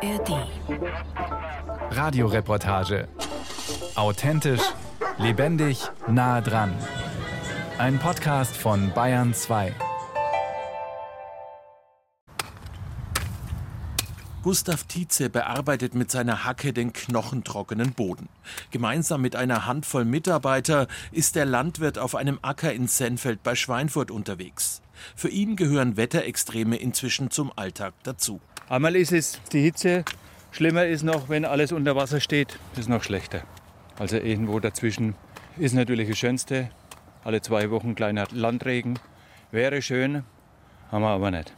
ARD. Radioreportage. Authentisch, lebendig, nah dran. Ein Podcast von Bayern 2. Gustav Tietze bearbeitet mit seiner Hacke den knochentrockenen Boden. Gemeinsam mit einer Handvoll Mitarbeiter ist der Landwirt auf einem Acker in Sennfeld bei Schweinfurt unterwegs. Für ihn gehören Wetterextreme inzwischen zum Alltag dazu. Einmal ist es die Hitze, schlimmer ist noch, wenn alles unter Wasser steht, das ist noch schlechter. Also irgendwo dazwischen ist natürlich das Schönste. Alle zwei Wochen kleiner Landregen. Wäre schön, haben wir aber nicht.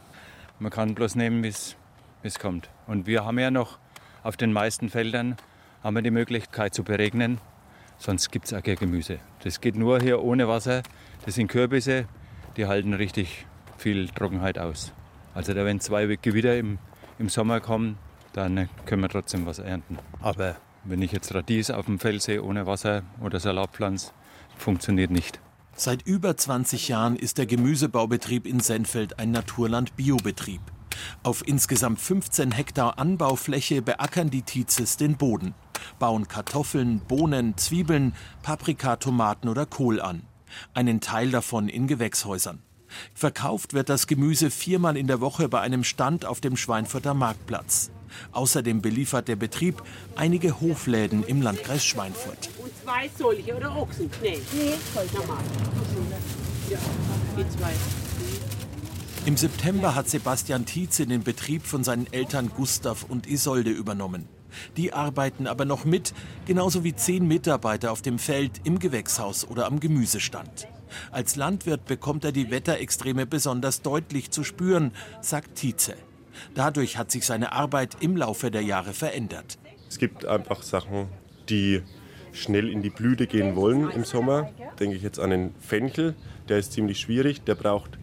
Man kann bloß nehmen, wie es kommt. Und wir haben ja noch auf den meisten Feldern haben wir die Möglichkeit zu beregnen. Sonst gibt es auch kein Gemüse. Das geht nur hier ohne Wasser. Das sind Kürbisse, die halten richtig viel Trockenheit aus. Also da wenn zwei Gewitter im, im Sommer kommen, dann können wir trotzdem was ernten. Aber wenn ich jetzt Radies auf dem Feld sehe ohne Wasser oder Salatpflanz, funktioniert nicht. Seit über 20 Jahren ist der Gemüsebaubetrieb in Sennfeld ein Naturland-Biobetrieb. Auf insgesamt 15 Hektar Anbaufläche beackern die Tizes den Boden, bauen Kartoffeln, Bohnen, Zwiebeln, Paprika, Tomaten oder Kohl an. Einen Teil davon in Gewächshäusern. Verkauft wird das Gemüse viermal in der Woche bei einem Stand auf dem Schweinfurter Marktplatz. Außerdem beliefert der Betrieb einige Hofläden im Landkreis Schweinfurt. Und zwei solche oder Ochsen? Nee. Nee, normal. Ja, die zwei. Im September hat Sebastian Tietze den Betrieb von seinen Eltern Gustav und Isolde übernommen. Die arbeiten aber noch mit, genauso wie zehn Mitarbeiter auf dem Feld, im Gewächshaus oder am Gemüsestand. Als Landwirt bekommt er die Wetterextreme besonders deutlich zu spüren, sagt Tietze. Dadurch hat sich seine Arbeit im Laufe der Jahre verändert. Es gibt einfach Sachen, die schnell in die Blüte gehen wollen im Sommer. Denke ich jetzt an den Fenchel, der ist ziemlich schwierig, der braucht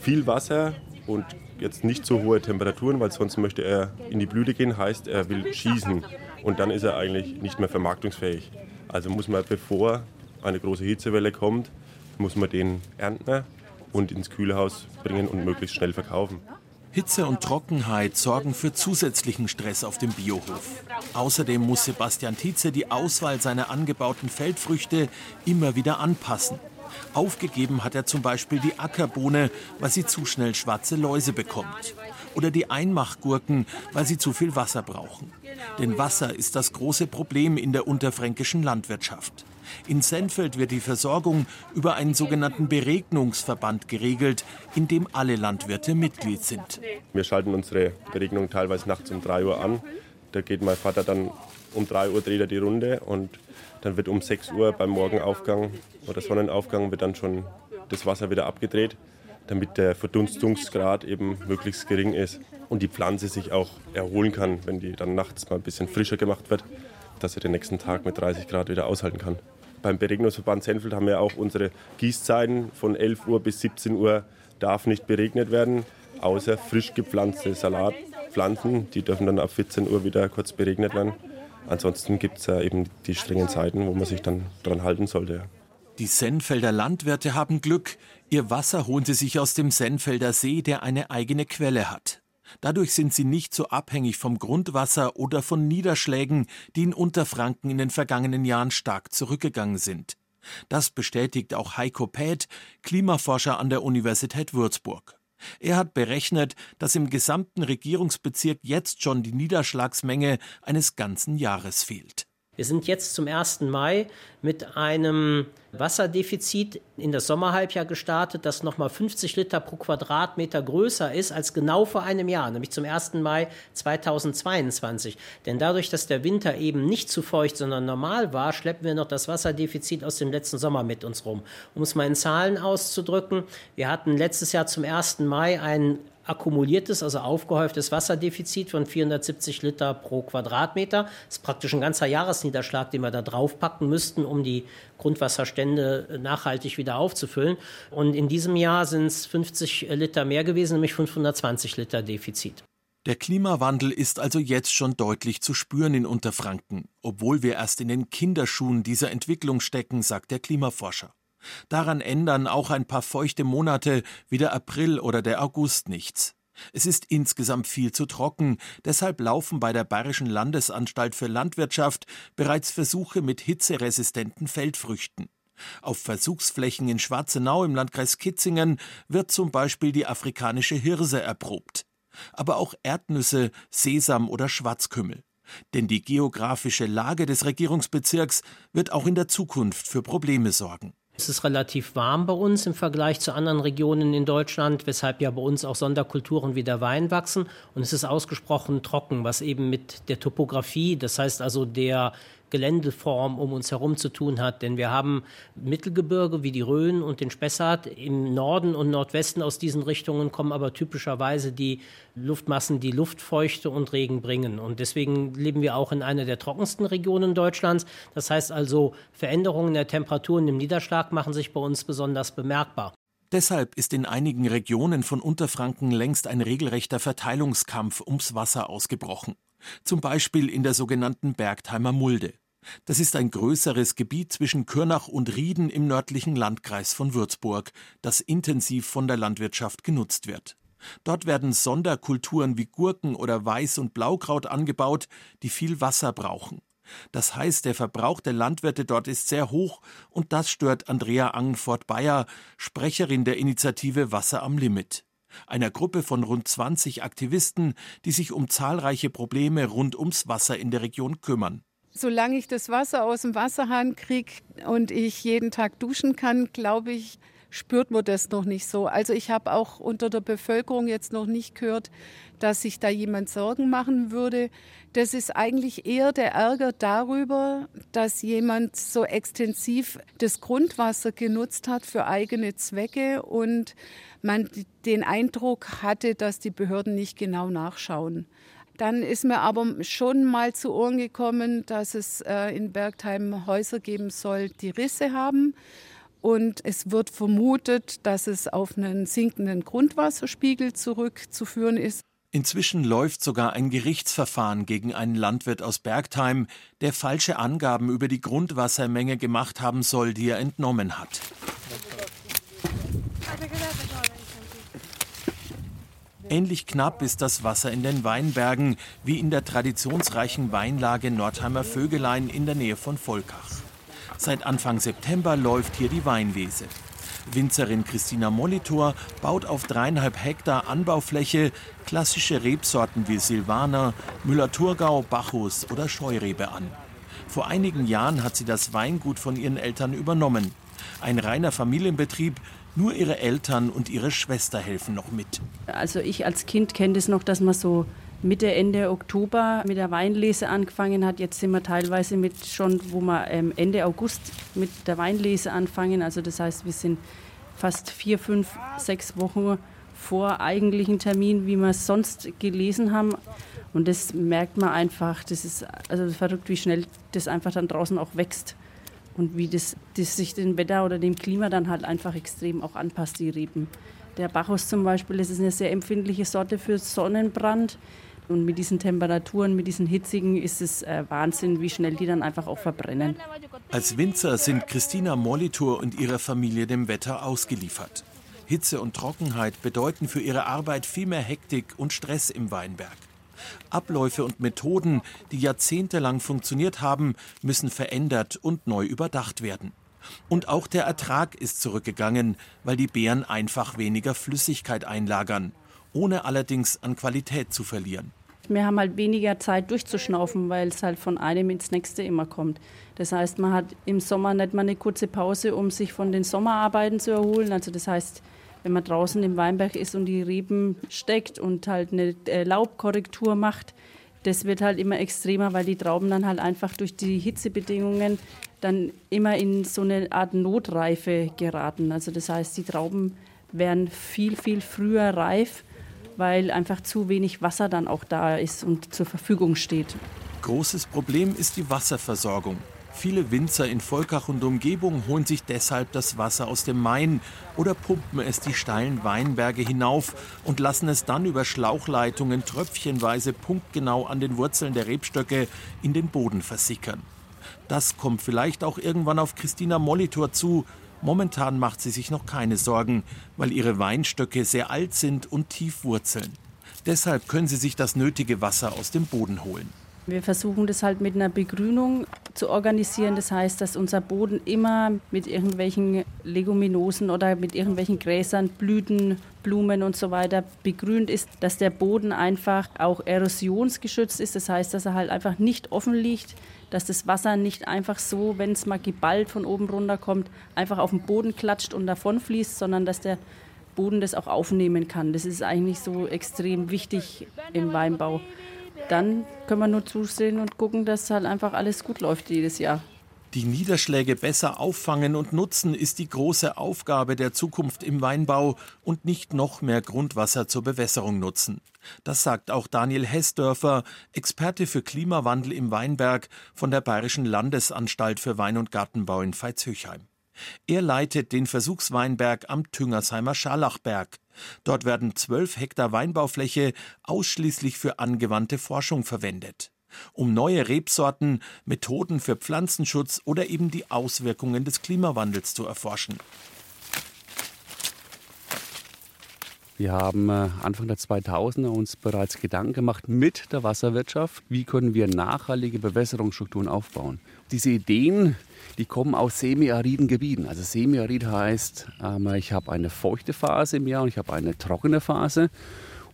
viel Wasser und jetzt nicht so hohe Temperaturen, weil sonst möchte er in die Blüte gehen, heißt er will schießen und dann ist er eigentlich nicht mehr vermarktungsfähig. Also muss man, bevor eine große Hitzewelle kommt, muss man den ernten und ins Kühlhaus bringen und möglichst schnell verkaufen. Hitze und Trockenheit sorgen für zusätzlichen Stress auf dem Biohof. Außerdem muss Sebastian Tietze die Auswahl seiner angebauten Feldfrüchte immer wieder anpassen. Aufgegeben hat er zum Beispiel die Ackerbohne, weil sie zu schnell schwarze Läuse bekommt. Oder die Einmachgurken, weil sie zu viel Wasser brauchen. Denn Wasser ist das große Problem in der unterfränkischen Landwirtschaft. In Sennfeld wird die Versorgung über einen sogenannten Beregnungsverband geregelt, in dem alle Landwirte Mitglied sind. Wir schalten unsere Beregnung teilweise nachts um 3 Uhr an. Da geht mein Vater dann um 3 Uhr dreht er die Runde und dann wird um 6 Uhr beim Morgenaufgang oder Sonnenaufgang wird dann schon das Wasser wieder abgedreht, damit der Verdunstungsgrad eben möglichst gering ist und die Pflanze sich auch erholen kann, wenn die dann nachts mal ein bisschen frischer gemacht wird, dass sie den nächsten Tag mit 30 Grad wieder aushalten kann. Beim Beregnungsverband Senfeld haben wir auch unsere Gießzeiten von 11 Uhr bis 17 Uhr darf nicht beregnet werden, außer frisch gepflanzte Salatpflanzen, die dürfen dann ab 14 Uhr wieder kurz beregnet werden. Ansonsten gibt es ja eben die strengen Zeiten, wo man sich dann dran halten sollte. Die Sennfelder Landwirte haben Glück. Ihr Wasser holen sie sich aus dem Sennfelder See, der eine eigene Quelle hat. Dadurch sind sie nicht so abhängig vom Grundwasser oder von Niederschlägen, die in Unterfranken in den vergangenen Jahren stark zurückgegangen sind. Das bestätigt auch Heiko Päth, Klimaforscher an der Universität Würzburg. Er hat berechnet, dass im gesamten Regierungsbezirk jetzt schon die Niederschlagsmenge eines ganzen Jahres fehlt. Wir sind jetzt zum 1. Mai mit einem Wasserdefizit in das Sommerhalbjahr gestartet, das nochmal 50 Liter pro Quadratmeter größer ist als genau vor einem Jahr, nämlich zum 1. Mai 2022. Denn dadurch, dass der Winter eben nicht zu feucht, sondern normal war, schleppen wir noch das Wasserdefizit aus dem letzten Sommer mit uns rum. Um es mal in Zahlen auszudrücken, wir hatten letztes Jahr zum 1. Mai einen akkumuliertes, also aufgehäuftes Wasserdefizit von 470 Liter pro Quadratmeter. Das ist praktisch ein ganzer Jahresniederschlag, den wir da draufpacken müssten, um die Grundwasserstände nachhaltig wieder aufzufüllen. Und in diesem Jahr sind es 50 Liter mehr gewesen, nämlich 520 Liter Defizit. Der Klimawandel ist also jetzt schon deutlich zu spüren in Unterfranken, obwohl wir erst in den Kinderschuhen dieser Entwicklung stecken, sagt der Klimaforscher. Daran ändern auch ein paar feuchte Monate wie der April oder der August nichts. Es ist insgesamt viel zu trocken, deshalb laufen bei der Bayerischen Landesanstalt für Landwirtschaft bereits Versuche mit hitzeresistenten Feldfrüchten. Auf Versuchsflächen in Schwarzenau im Landkreis Kitzingen wird zum Beispiel die afrikanische Hirse erprobt. Aber auch Erdnüsse, Sesam oder Schwarzkümmel. Denn die geografische Lage des Regierungsbezirks wird auch in der Zukunft für Probleme sorgen. Es ist relativ warm bei uns im Vergleich zu anderen Regionen in Deutschland, weshalb ja bei uns auch Sonderkulturen wie der Wein wachsen. Und es ist ausgesprochen trocken, was eben mit der Topografie, das heißt also der Geländeform um uns herum zu tun hat. Denn wir haben Mittelgebirge wie die Rhön und den Spessart. Im Norden und Nordwesten aus diesen Richtungen kommen aber typischerweise die Luftmassen, die Luftfeuchte und Regen bringen. Und deswegen leben wir auch in einer der trockensten Regionen Deutschlands. Das heißt also, Veränderungen der Temperaturen im Niederschlag machen sich bei uns besonders bemerkbar. Deshalb ist in einigen Regionen von Unterfranken längst ein regelrechter Verteilungskampf ums Wasser ausgebrochen. Zum Beispiel in der sogenannten Bergtheimer Mulde. Das ist ein größeres Gebiet zwischen Kürnach und Rieden im nördlichen Landkreis von Würzburg, das intensiv von der Landwirtschaft genutzt wird. Dort werden Sonderkulturen wie Gurken oder Weiß- und Blaukraut angebaut, die viel Wasser brauchen. Das heißt, der Verbrauch der Landwirte dort ist sehr hoch und das stört Andrea Angenfort-Bayer, Sprecherin der Initiative Wasser am Limit einer Gruppe von rund 20 Aktivisten, die sich um zahlreiche Probleme rund ums Wasser in der Region kümmern. Solange ich das Wasser aus dem Wasserhahn kriege und ich jeden Tag duschen kann, glaube ich, spürt man das noch nicht so. Also ich habe auch unter der Bevölkerung jetzt noch nicht gehört, dass sich da jemand Sorgen machen würde. Das ist eigentlich eher der Ärger darüber, dass jemand so extensiv das Grundwasser genutzt hat für eigene Zwecke und man den Eindruck hatte, dass die Behörden nicht genau nachschauen. Dann ist mir aber schon mal zu Ohren gekommen, dass es äh, in Bergheim Häuser geben soll, die Risse haben. Und es wird vermutet, dass es auf einen sinkenden Grundwasserspiegel zurückzuführen ist. Inzwischen läuft sogar ein Gerichtsverfahren gegen einen Landwirt aus Bergheim, der falsche Angaben über die Grundwassermenge gemacht haben soll, die er entnommen hat. Ähnlich knapp ist das Wasser in den Weinbergen wie in der traditionsreichen Weinlage Nordheimer Vögelein in der Nähe von Volkach. Seit Anfang September läuft hier die Weinlese. Winzerin Christina Molitor baut auf dreieinhalb Hektar Anbaufläche klassische Rebsorten wie Silvaner, Müller-Thurgau, Bacchus oder Scheurebe an. Vor einigen Jahren hat sie das Weingut von ihren Eltern übernommen. Ein reiner Familienbetrieb, nur ihre Eltern und ihre Schwester helfen noch mit. Also ich als Kind kenne das noch, dass man so Mitte, Ende Oktober mit der Weinlese angefangen hat. Jetzt sind wir teilweise mit schon, wo wir ähm, Ende August mit der Weinlese anfangen. Also das heißt, wir sind fast vier, fünf, sechs Wochen vor eigentlichen Termin, wie wir es sonst gelesen haben. Und das merkt man einfach, das ist also verrückt, wie schnell das einfach dann draußen auch wächst. Und wie das, das sich dem Wetter oder dem Klima dann halt einfach extrem auch anpasst, die Reben. Der Bacchus zum Beispiel, das ist eine sehr empfindliche Sorte für Sonnenbrand. Und mit diesen Temperaturen, mit diesen hitzigen, ist es äh, Wahnsinn, wie schnell die dann einfach auch verbrennen. Als Winzer sind Christina Molitor und ihre Familie dem Wetter ausgeliefert. Hitze und Trockenheit bedeuten für ihre Arbeit viel mehr Hektik und Stress im Weinberg. Abläufe und Methoden, die jahrzehntelang funktioniert haben, müssen verändert und neu überdacht werden. Und auch der Ertrag ist zurückgegangen, weil die Beeren einfach weniger Flüssigkeit einlagern, ohne allerdings an Qualität zu verlieren. Wir haben halt weniger Zeit durchzuschnaufen, weil es halt von einem ins nächste immer kommt. Das heißt, man hat im Sommer nicht mal eine kurze Pause, um sich von den Sommerarbeiten zu erholen. Also das heißt, wenn man draußen im Weinberg ist und die Reben steckt und halt eine äh, Laubkorrektur macht, das wird halt immer extremer, weil die Trauben dann halt einfach durch die Hitzebedingungen dann immer in so eine Art Notreife geraten. Also das heißt, die Trauben werden viel, viel früher reif, weil einfach zu wenig Wasser dann auch da ist und zur Verfügung steht. Großes Problem ist die Wasserversorgung. Viele Winzer in Volkach und Umgebung holen sich deshalb das Wasser aus dem Main oder pumpen es die steilen Weinberge hinauf und lassen es dann über Schlauchleitungen tröpfchenweise punktgenau an den Wurzeln der Rebstöcke in den Boden versickern. Das kommt vielleicht auch irgendwann auf Christina Molitor zu. Momentan macht sie sich noch keine Sorgen, weil ihre Weinstöcke sehr alt sind und tief wurzeln. Deshalb können sie sich das nötige Wasser aus dem Boden holen. Wir versuchen das halt mit einer Begrünung zu organisieren. Das heißt, dass unser Boden immer mit irgendwelchen Leguminosen oder mit irgendwelchen Gräsern, Blüten, Blumen und so weiter begrünt ist, dass der Boden einfach auch erosionsgeschützt ist. Das heißt, dass er halt einfach nicht offen liegt, dass das Wasser nicht einfach so, wenn es mal geballt von oben runter kommt, einfach auf den Boden klatscht und davon fließt, sondern dass der Boden das auch aufnehmen kann. Das ist eigentlich so extrem wichtig im Weinbau dann können wir nur zusehen und gucken, dass halt einfach alles gut läuft jedes Jahr. Die Niederschläge besser auffangen und nutzen ist die große Aufgabe der Zukunft im Weinbau und nicht noch mehr Grundwasser zur Bewässerung nutzen. Das sagt auch Daniel Hessdörfer, Experte für Klimawandel im Weinberg von der Bayerischen Landesanstalt für Wein- und Gartenbau in Veitshöchheim. Er leitet den Versuchsweinberg am Tüngersheimer Scharlachberg. Dort werden zwölf Hektar Weinbaufläche ausschließlich für angewandte Forschung verwendet, um neue Rebsorten, Methoden für Pflanzenschutz oder eben die Auswirkungen des Klimawandels zu erforschen. Wir haben äh, Anfang der 2000er uns bereits Gedanken gemacht mit der Wasserwirtschaft, wie können wir nachhaltige Bewässerungsstrukturen aufbauen. Diese Ideen die kommen aus semiariden Gebieten. Also semiarid heißt, ähm, ich habe eine feuchte Phase im Jahr und ich habe eine trockene Phase.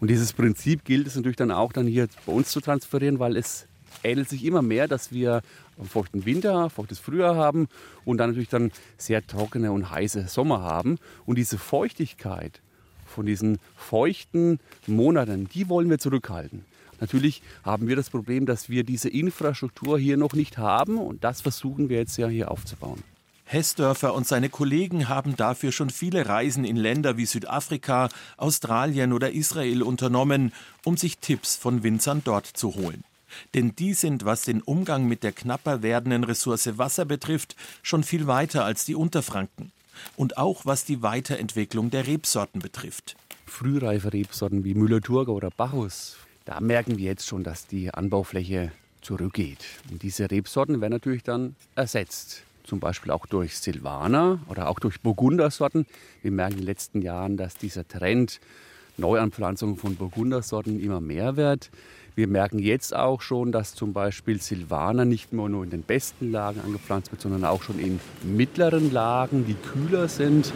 Und dieses Prinzip gilt es natürlich dann auch dann hier bei uns zu transferieren, weil es ähnelt sich immer mehr, dass wir einen feuchten Winter, feuchtes Frühjahr haben und dann natürlich dann sehr trockene und heiße Sommer haben. Und diese Feuchtigkeit von diesen feuchten Monaten, die wollen wir zurückhalten. Natürlich haben wir das Problem, dass wir diese Infrastruktur hier noch nicht haben und das versuchen wir jetzt ja hier aufzubauen. Hessdörfer und seine Kollegen haben dafür schon viele Reisen in Länder wie Südafrika, Australien oder Israel unternommen, um sich Tipps von Winzern dort zu holen. Denn die sind, was den Umgang mit der knapper werdenden Ressource Wasser betrifft, schon viel weiter als die Unterfranken. Und auch was die Weiterentwicklung der Rebsorten betrifft. Frühreife Rebsorten wie Müller-Thurgau oder Bacchus da merken wir jetzt schon, dass die Anbaufläche zurückgeht. Und diese Rebsorten werden natürlich dann ersetzt. Zum Beispiel auch durch Silvaner oder auch durch Burgundersorten. Wir merken in den letzten Jahren, dass dieser Trend Neuanpflanzung von Burgundersorten immer mehr wird. Wir merken jetzt auch schon, dass zum Beispiel Silvaner nicht mehr nur in den besten Lagen angepflanzt wird, sondern auch schon in mittleren Lagen, die kühler sind.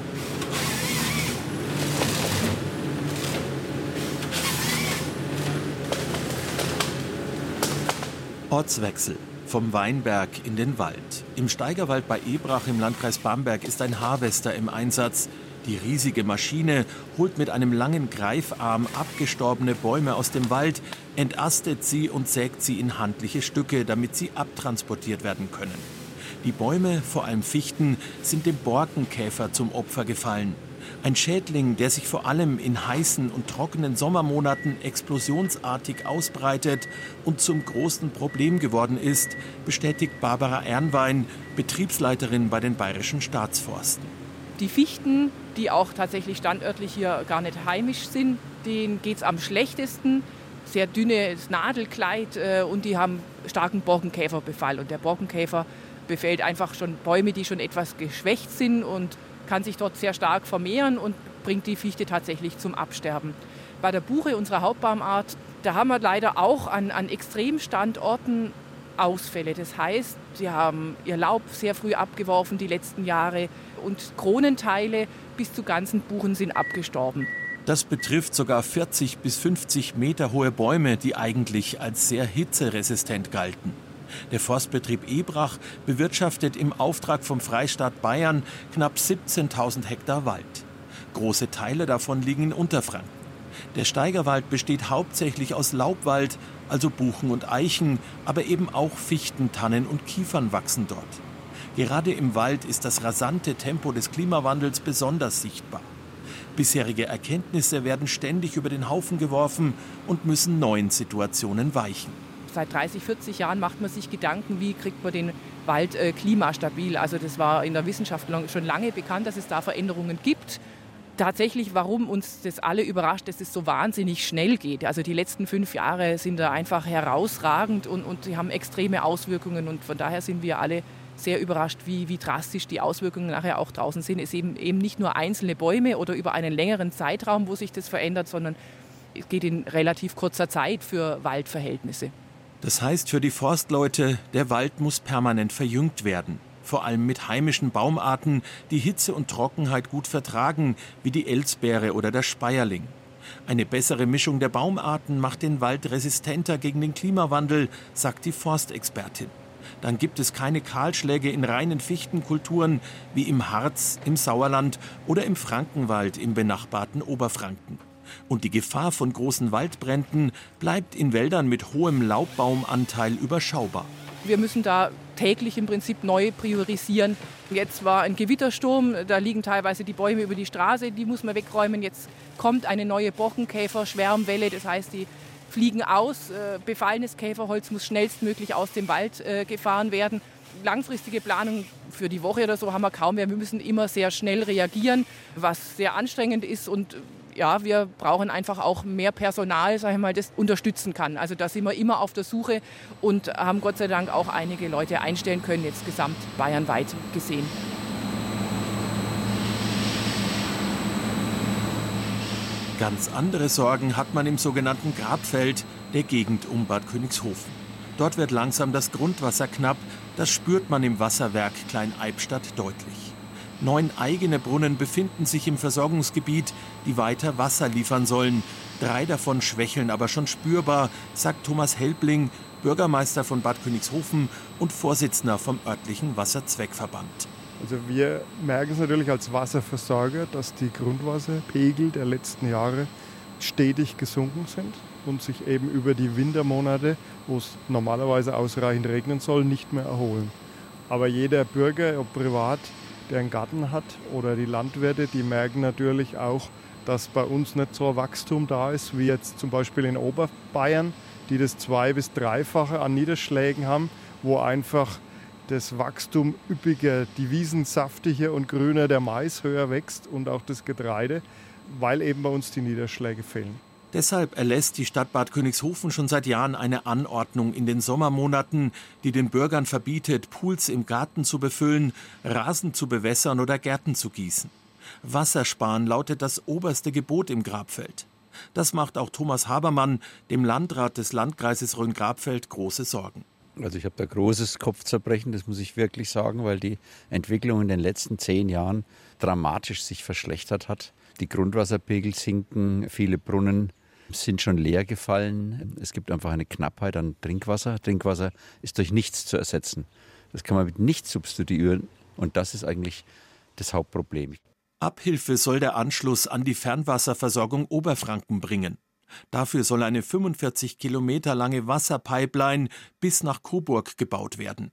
Ortswechsel. Vom Weinberg in den Wald. Im Steigerwald bei Ebrach im Landkreis Bamberg ist ein Harvester im Einsatz. Die riesige Maschine holt mit einem langen Greifarm abgestorbene Bäume aus dem Wald, entastet sie und sägt sie in handliche Stücke, damit sie abtransportiert werden können. Die Bäume, vor allem Fichten, sind dem Borkenkäfer zum Opfer gefallen. Ein Schädling, der sich vor allem in heißen und trockenen Sommermonaten explosionsartig ausbreitet und zum großen Problem geworden ist, bestätigt Barbara Ernwein, Betriebsleiterin bei den Bayerischen Staatsforsten. Die Fichten, die auch tatsächlich standörtlich hier gar nicht heimisch sind, denen geht es am schlechtesten. Sehr dünnes Nadelkleid äh, und die haben starken Borkenkäferbefall. Und der Borkenkäfer befällt einfach schon Bäume, die schon etwas geschwächt sind und kann sich dort sehr stark vermehren und bringt die Fichte tatsächlich zum Absterben. Bei der Buche, unserer Hauptbaumart, da haben wir leider auch an, an Extremstandorten Ausfälle. Das heißt, sie haben ihr Laub sehr früh abgeworfen die letzten Jahre und Kronenteile bis zu ganzen Buchen sind abgestorben. Das betrifft sogar 40 bis 50 Meter hohe Bäume, die eigentlich als sehr hitzeresistent galten. Der Forstbetrieb Ebrach bewirtschaftet im Auftrag vom Freistaat Bayern knapp 17.000 Hektar Wald. Große Teile davon liegen in Unterfranken. Der Steigerwald besteht hauptsächlich aus Laubwald, also Buchen und Eichen, aber eben auch Fichten, Tannen und Kiefern wachsen dort. Gerade im Wald ist das rasante Tempo des Klimawandels besonders sichtbar. Bisherige Erkenntnisse werden ständig über den Haufen geworfen und müssen neuen Situationen weichen seit 30, 40 Jahren macht man sich Gedanken, wie kriegt man den Wald äh, klimastabil. Also das war in der Wissenschaft schon lange bekannt, dass es da Veränderungen gibt. Tatsächlich, warum uns das alle überrascht, dass es so wahnsinnig schnell geht. Also die letzten fünf Jahre sind da einfach herausragend und, und sie haben extreme Auswirkungen und von daher sind wir alle sehr überrascht, wie, wie drastisch die Auswirkungen nachher auch draußen sind. Es eben, eben nicht nur einzelne Bäume oder über einen längeren Zeitraum, wo sich das verändert, sondern es geht in relativ kurzer Zeit für Waldverhältnisse. Das heißt für die Forstleute, der Wald muss permanent verjüngt werden. Vor allem mit heimischen Baumarten, die Hitze und Trockenheit gut vertragen, wie die Elsbeere oder der Speierling. Eine bessere Mischung der Baumarten macht den Wald resistenter gegen den Klimawandel, sagt die Forstexpertin. Dann gibt es keine Kahlschläge in reinen Fichtenkulturen wie im Harz, im Sauerland oder im Frankenwald im benachbarten Oberfranken. Und die Gefahr von großen Waldbränden bleibt in Wäldern mit hohem Laubbaumanteil überschaubar. Wir müssen da täglich im Prinzip neu priorisieren. Jetzt war ein Gewittersturm, da liegen teilweise die Bäume über die Straße, die muss man wegräumen. Jetzt kommt eine neue Borkenkäfer-Schwärmwelle, das heißt, die fliegen aus. Äh, befallenes Käferholz muss schnellstmöglich aus dem Wald äh, gefahren werden. Langfristige Planung für die Woche oder so haben wir kaum mehr. Wir müssen immer sehr schnell reagieren, was sehr anstrengend ist und ja, wir brauchen einfach auch mehr Personal, sage ich mal, das unterstützen kann. Also da sind wir immer auf der Suche und haben Gott sei Dank auch einige Leute einstellen können, jetzt gesamt bayernweit gesehen. Ganz andere Sorgen hat man im sogenannten Grabfeld der Gegend um Bad Königshofen. Dort wird langsam das Grundwasser knapp, das spürt man im Wasserwerk Klein-Eibstadt deutlich. Neun eigene Brunnen befinden sich im Versorgungsgebiet, die weiter Wasser liefern sollen. Drei davon schwächeln aber schon spürbar, sagt Thomas Helbling, Bürgermeister von Bad Königshofen und Vorsitzender vom örtlichen Wasserzweckverband. Also wir merken es natürlich als Wasserversorger, dass die Grundwasserpegel der letzten Jahre stetig gesunken sind und sich eben über die Wintermonate, wo es normalerweise ausreichend regnen soll, nicht mehr erholen. Aber jeder Bürger, ob privat, der einen Garten hat oder die Landwirte, die merken natürlich auch, dass bei uns nicht so ein Wachstum da ist, wie jetzt zum Beispiel in Oberbayern, die das zwei- bis dreifache an Niederschlägen haben, wo einfach das Wachstum üppiger, die Wiesen saftiger und grüner, der Mais höher wächst und auch das Getreide, weil eben bei uns die Niederschläge fehlen. Deshalb erlässt die Stadt Bad Königshofen schon seit Jahren eine Anordnung in den Sommermonaten, die den Bürgern verbietet, Pools im Garten zu befüllen, Rasen zu bewässern oder Gärten zu gießen. Wassersparen lautet das oberste Gebot im Grabfeld. Das macht auch Thomas Habermann, dem Landrat des Landkreises Rhön-Grabfeld, große Sorgen. Also ich habe da großes Kopfzerbrechen, das muss ich wirklich sagen, weil die Entwicklung in den letzten zehn Jahren dramatisch sich verschlechtert hat. Die Grundwasserpegel sinken, viele Brunnen sind schon leer gefallen. Es gibt einfach eine Knappheit an Trinkwasser. Trinkwasser ist durch nichts zu ersetzen. Das kann man mit nichts substituieren und das ist eigentlich das Hauptproblem. Abhilfe soll der Anschluss an die Fernwasserversorgung Oberfranken bringen. Dafür soll eine 45 Kilometer lange Wasserpipeline bis nach Coburg gebaut werden.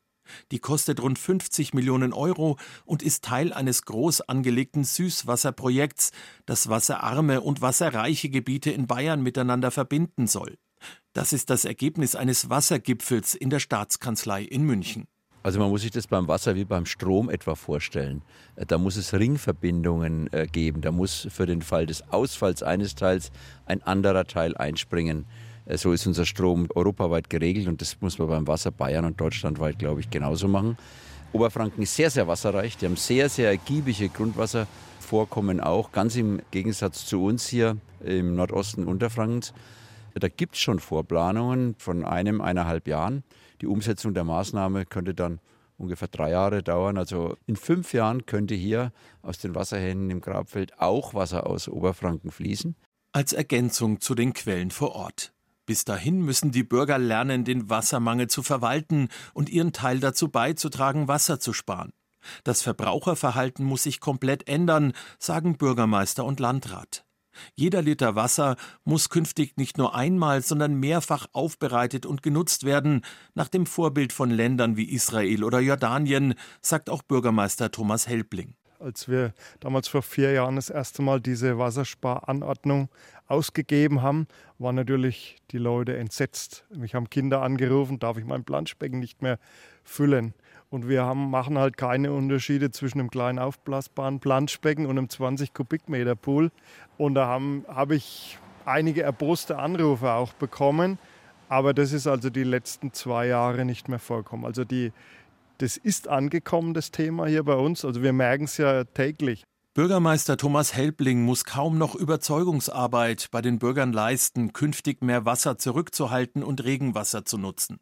Die kostet rund 50 Millionen Euro und ist Teil eines groß angelegten Süßwasserprojekts, das wasserarme und wasserreiche Gebiete in Bayern miteinander verbinden soll. Das ist das Ergebnis eines Wassergipfels in der Staatskanzlei in München. Also man muss sich das beim Wasser wie beim Strom etwa vorstellen. Äh, da muss es Ringverbindungen äh, geben. Da muss für den Fall des Ausfalls eines Teils ein anderer Teil einspringen. Äh, so ist unser Strom europaweit geregelt und das muss man beim Wasser Bayern und deutschlandweit, glaube ich, genauso machen. Oberfranken ist sehr, sehr wasserreich. Die haben sehr, sehr ergiebige Grundwasservorkommen auch, ganz im Gegensatz zu uns hier im Nordosten Unterfrankens. Da gibt es schon Vorplanungen von einem, eineinhalb Jahren. Die Umsetzung der Maßnahme könnte dann ungefähr drei Jahre dauern. Also in fünf Jahren könnte hier aus den Wasserhähnen im Grabfeld auch Wasser aus Oberfranken fließen. Als Ergänzung zu den Quellen vor Ort. Bis dahin müssen die Bürger lernen, den Wassermangel zu verwalten und ihren Teil dazu beizutragen, Wasser zu sparen. Das Verbraucherverhalten muss sich komplett ändern, sagen Bürgermeister und Landrat. Jeder Liter Wasser muss künftig nicht nur einmal, sondern mehrfach aufbereitet und genutzt werden, nach dem Vorbild von Ländern wie Israel oder Jordanien, sagt auch Bürgermeister Thomas Helbling. Als wir damals vor vier Jahren das erste Mal diese Wassersparanordnung ausgegeben haben, waren natürlich die Leute entsetzt. Mich haben Kinder angerufen, darf ich mein Planschbecken nicht mehr füllen. Und wir haben, machen halt keine Unterschiede zwischen einem kleinen aufblasbaren Planschbecken und einem 20 Kubikmeter Pool. Und da habe hab ich einige erboste Anrufe auch bekommen. Aber das ist also die letzten zwei Jahre nicht mehr vorkommen. Also die, das ist angekommen, das Thema hier bei uns. Also wir merken es ja täglich. Bürgermeister Thomas Helbling muss kaum noch Überzeugungsarbeit bei den Bürgern leisten, künftig mehr Wasser zurückzuhalten und Regenwasser zu nutzen.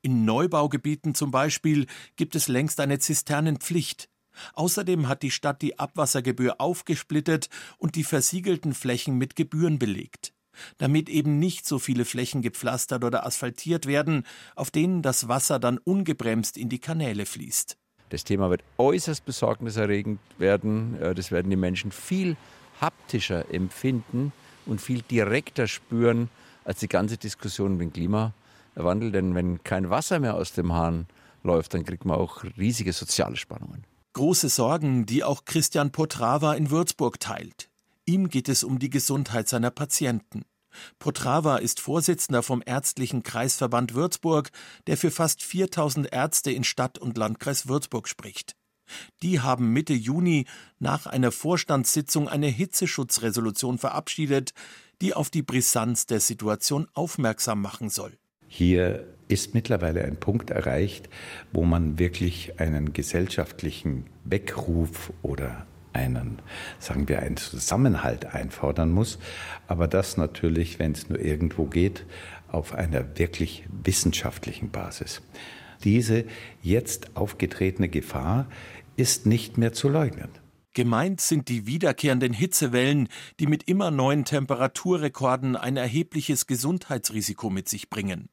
In Neubaugebieten zum Beispiel gibt es längst eine Zisternenpflicht. Außerdem hat die Stadt die Abwassergebühr aufgesplittet und die versiegelten Flächen mit Gebühren belegt. Damit eben nicht so viele Flächen gepflastert oder asphaltiert werden, auf denen das Wasser dann ungebremst in die Kanäle fließt. Das Thema wird äußerst besorgniserregend werden. Äh, das werden die Menschen viel haptischer empfinden und viel direkter spüren als die ganze Diskussion um den Klimawandel. Denn wenn kein Wasser mehr aus dem Hahn läuft, dann kriegt man auch riesige soziale Spannungen. Große Sorgen, die auch Christian Potrava in Würzburg teilt. Ihm geht es um die Gesundheit seiner Patienten. Potrava ist Vorsitzender vom Ärztlichen Kreisverband Würzburg, der für fast 4000 Ärzte in Stadt und Landkreis Würzburg spricht. Die haben Mitte Juni nach einer Vorstandssitzung eine Hitzeschutzresolution verabschiedet, die auf die Brisanz der Situation aufmerksam machen soll. Hier ist mittlerweile ein Punkt erreicht, wo man wirklich einen gesellschaftlichen Weckruf oder einen, sagen wir, einen Zusammenhalt einfordern muss. Aber das natürlich, wenn es nur irgendwo geht, auf einer wirklich wissenschaftlichen Basis. Diese jetzt aufgetretene Gefahr ist nicht mehr zu leugnen. Gemeint sind die wiederkehrenden Hitzewellen, die mit immer neuen Temperaturrekorden ein erhebliches Gesundheitsrisiko mit sich bringen.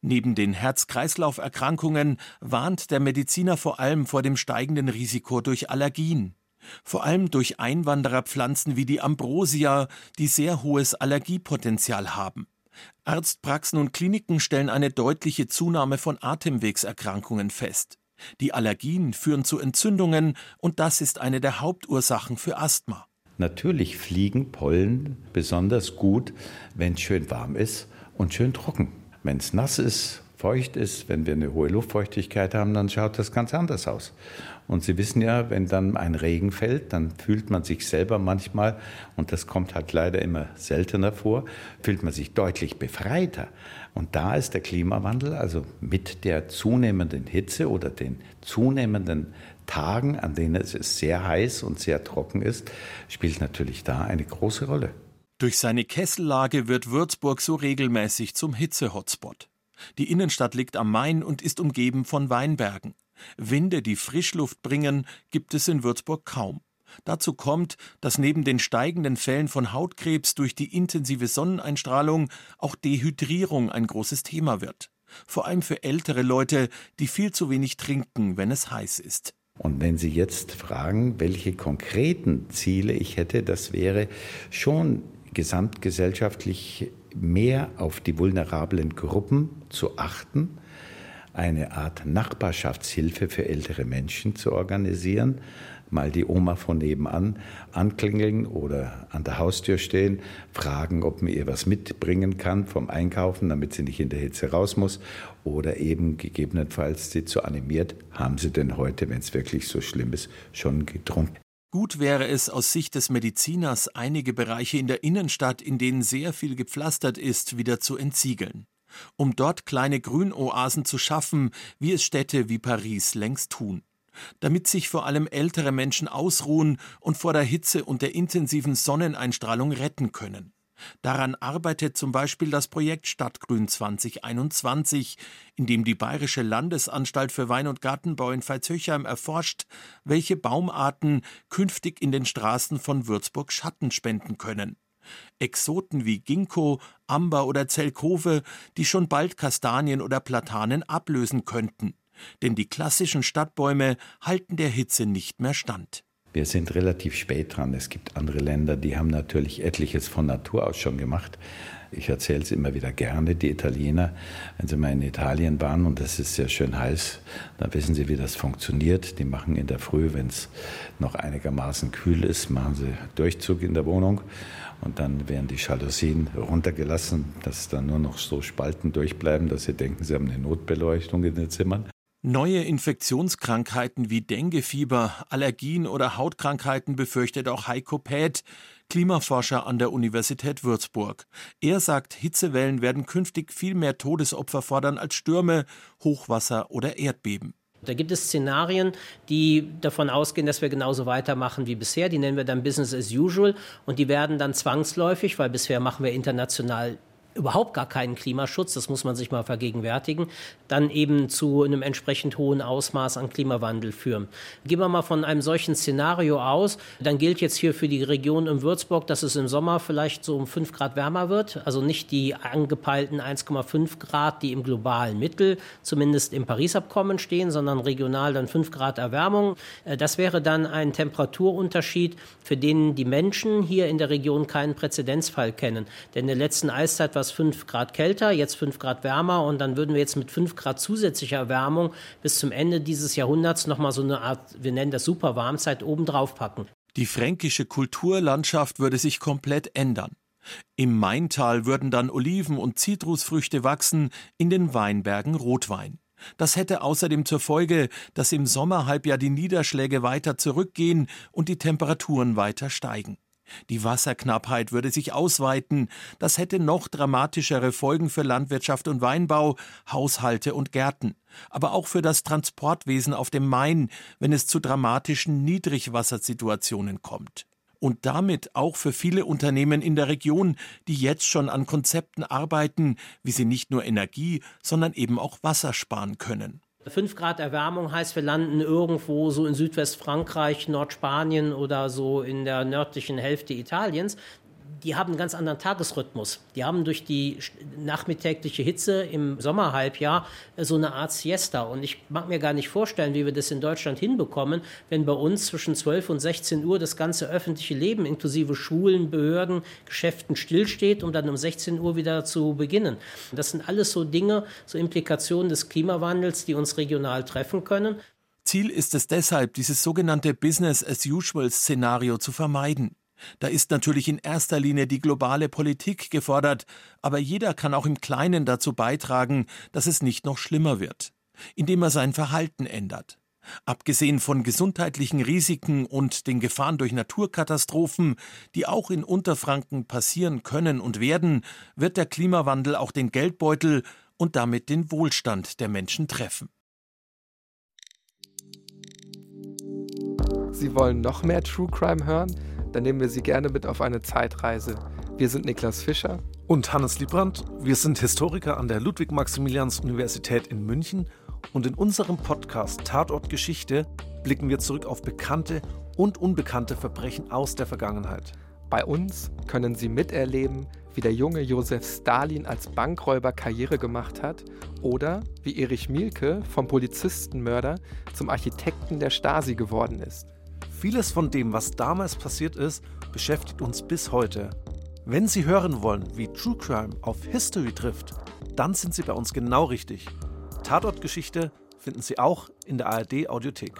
Neben den Herz-Kreislauf-Erkrankungen warnt der Mediziner vor allem vor dem steigenden Risiko durch Allergien vor allem durch Einwandererpflanzen wie die Ambrosia, die sehr hohes Allergiepotenzial haben. Arztpraxen und Kliniken stellen eine deutliche Zunahme von Atemwegserkrankungen fest. Die Allergien führen zu Entzündungen und das ist eine der Hauptursachen für Asthma. Natürlich fliegen Pollen besonders gut, wenn es schön warm ist und schön trocken. Wenn es nass ist, feucht ist, wenn wir eine hohe Luftfeuchtigkeit haben, dann schaut das ganz anders aus. Und Sie wissen ja, wenn dann ein Regen fällt, dann fühlt man sich selber manchmal, und das kommt halt leider immer seltener vor, fühlt man sich deutlich befreiter. Und da ist der Klimawandel, also mit der zunehmenden Hitze oder den zunehmenden Tagen, an denen es sehr heiß und sehr trocken ist, spielt natürlich da eine große Rolle. Durch seine Kessellage wird Würzburg so regelmäßig zum Hitze-Hotspot. Die Innenstadt liegt am Main und ist umgeben von Weinbergen. Winde, die Frischluft bringen, gibt es in Würzburg kaum. Dazu kommt, dass neben den steigenden Fällen von Hautkrebs durch die intensive Sonneneinstrahlung auch Dehydrierung ein großes Thema wird. Vor allem für ältere Leute, die viel zu wenig trinken, wenn es heiß ist. Und wenn Sie jetzt fragen, welche konkreten Ziele ich hätte, das wäre schon gesamtgesellschaftlich mehr auf die vulnerablen Gruppen zu achten, eine Art Nachbarschaftshilfe für ältere Menschen zu organisieren, mal die Oma von nebenan anklingeln oder an der Haustür stehen, fragen, ob man ihr was mitbringen kann vom Einkaufen, damit sie nicht in der Hitze raus muss oder eben gegebenenfalls sie zu animiert, haben sie denn heute, wenn es wirklich so schlimm ist, schon getrunken. Gut wäre es aus Sicht des Mediziners, einige Bereiche in der Innenstadt, in denen sehr viel gepflastert ist, wieder zu entsiegeln. Um dort kleine Grünoasen zu schaffen, wie es Städte wie Paris längst tun. Damit sich vor allem ältere Menschen ausruhen und vor der Hitze und der intensiven Sonneneinstrahlung retten können. Daran arbeitet zum Beispiel das Projekt Stadtgrün 2021, in dem die Bayerische Landesanstalt für Wein- und Gartenbau in Veitshöchheim erforscht, welche Baumarten künftig in den Straßen von Würzburg Schatten spenden können. Exoten wie Ginkgo, Amber oder Zelkove, die schon bald Kastanien oder Platanen ablösen könnten. Denn die klassischen Stadtbäume halten der Hitze nicht mehr stand. Wir sind relativ spät dran. Es gibt andere Länder, die haben natürlich etliches von Natur aus schon gemacht. Ich erzähle es immer wieder gerne. Die Italiener, wenn sie mal in Italien waren und es ist sehr schön heiß, dann wissen sie, wie das funktioniert. Die machen in der Früh, wenn es noch einigermaßen kühl ist, machen sie Durchzug in der Wohnung und dann werden die Jalousien runtergelassen, dass dann nur noch so Spalten durchbleiben, dass sie denken, sie haben eine Notbeleuchtung in den Zimmern. Neue Infektionskrankheiten wie Denguefieber, Allergien oder Hautkrankheiten befürchtet auch Heiko Päth, Klimaforscher an der Universität Würzburg. Er sagt, Hitzewellen werden künftig viel mehr Todesopfer fordern als Stürme, Hochwasser oder Erdbeben. Da gibt es Szenarien, die davon ausgehen, dass wir genauso weitermachen wie bisher. Die nennen wir dann Business as usual und die werden dann zwangsläufig, weil bisher machen wir international überhaupt gar keinen Klimaschutz, das muss man sich mal vergegenwärtigen, dann eben zu einem entsprechend hohen Ausmaß an Klimawandel führen. Gehen wir mal von einem solchen Szenario aus, dann gilt jetzt hier für die Region im Würzburg, dass es im Sommer vielleicht so um 5 Grad wärmer wird, also nicht die angepeilten 1,5 Grad, die im globalen Mittel zumindest im Paris-Abkommen stehen, sondern regional dann 5 Grad Erwärmung. Äh, das wäre dann ein Temperaturunterschied, für den die Menschen hier in der Region keinen Präzedenzfall kennen. Denn in der letzten Eiszeit war es 5 Grad kälter, jetzt 5 Grad wärmer und dann würden wir jetzt mit 5 Grad zusätzlicher Erwärmung bis zum Ende dieses Jahrhunderts nochmal so eine Art, wir nennen das Superwarmzeit, obendrauf packen. Die fränkische Kulturlandschaft würde sich komplett ändern. Im Maintal würden dann Oliven und Zitrusfrüchte wachsen, in den Weinbergen Rotwein. Das hätte außerdem zur Folge, dass im Sommerhalbjahr die Niederschläge weiter zurückgehen und die Temperaturen weiter steigen. Die Wasserknappheit würde sich ausweiten, das hätte noch dramatischere Folgen für Landwirtschaft und Weinbau, Haushalte und Gärten, aber auch für das Transportwesen auf dem Main, wenn es zu dramatischen Niedrigwassersituationen kommt. Und damit auch für viele Unternehmen in der Region, die jetzt schon an Konzepten arbeiten, wie sie nicht nur Energie, sondern eben auch Wasser sparen können. 5 Grad Erwärmung heißt, wir landen irgendwo so in Südwestfrankreich, Nordspanien oder so in der nördlichen Hälfte Italiens die haben einen ganz anderen Tagesrhythmus. Die haben durch die nachmittägliche Hitze im Sommerhalbjahr äh, so eine Art Siesta. Und ich mag mir gar nicht vorstellen, wie wir das in Deutschland hinbekommen, wenn bei uns zwischen 12 und 16 Uhr das ganze öffentliche Leben inklusive Schulen, Behörden, Geschäften stillsteht, um dann um 16 Uhr wieder zu beginnen. Das sind alles so Dinge, so Implikationen des Klimawandels, die uns regional treffen können. Ziel ist es deshalb, dieses sogenannte Business-as-usual-Szenario zu vermeiden. Da ist natürlich in erster Linie die globale Politik gefordert, aber jeder kann auch im Kleinen dazu beitragen, dass es nicht noch schlimmer wird, indem er sein Verhalten ändert. Abgesehen von gesundheitlichen Risiken und den Gefahren durch Naturkatastrophen, die auch in Unterfranken passieren können und werden, wird der Klimawandel auch den Geldbeutel und damit den Wohlstand der Menschen treffen. Sie wollen noch mehr True Crime hören? Dann nehmen wir Sie gerne mit auf eine Zeitreise. Wir sind Niklas Fischer und Hannes Liebrandt. Wir sind Historiker an der Ludwig-Maximilians-Universität in München und in unserem Podcast Tatort Geschichte blicken wir zurück auf bekannte und unbekannte Verbrechen aus der Vergangenheit. Bei uns können Sie miterleben, wie der junge Josef Stalin als Bankräuber Karriere gemacht hat oder wie Erich Mielke vom Polizistenmörder zum Architekten der Stasi geworden ist. Vieles von dem, was damals passiert ist, beschäftigt uns bis heute. Wenn Sie hören wollen, wie True Crime auf History trifft, dann sind Sie bei uns genau richtig. Tatortgeschichte finden Sie auch in der ARD Audiothek.